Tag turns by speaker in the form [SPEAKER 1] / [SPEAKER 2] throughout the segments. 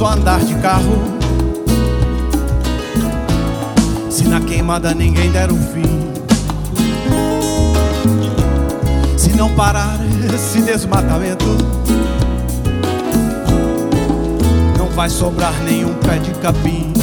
[SPEAKER 1] só andar de carro. Se na queimada ninguém der o um fim. Se não parar esse desmatamento, não vai sobrar nenhum pé de capim.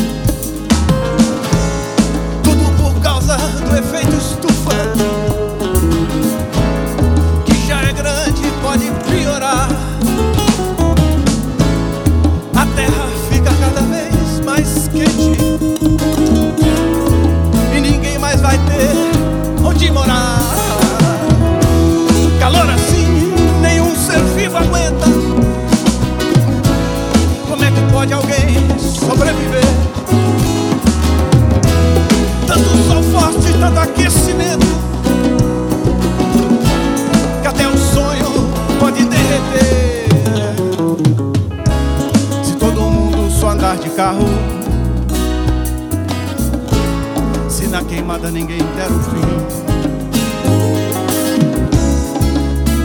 [SPEAKER 1] Andar de carro, se na queimada ninguém der o fim.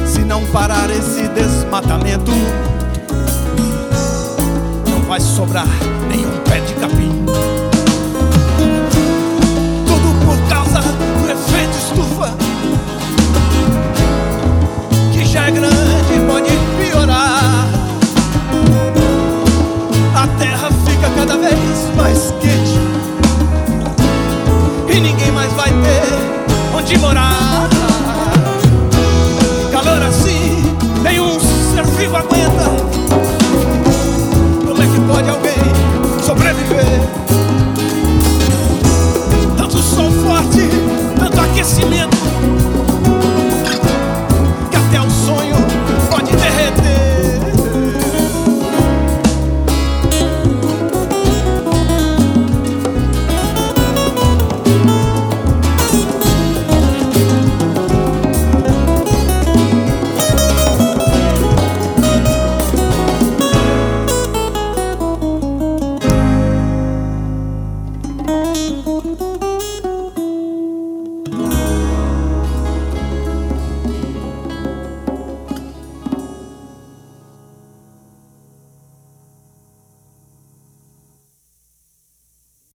[SPEAKER 1] Se não parar esse desmatamento, não vai sobrar nenhum pé de capim. Vez mais quente e ninguém mais vai ter onde morar. Calor assim, nenhum ser vivo aguenta.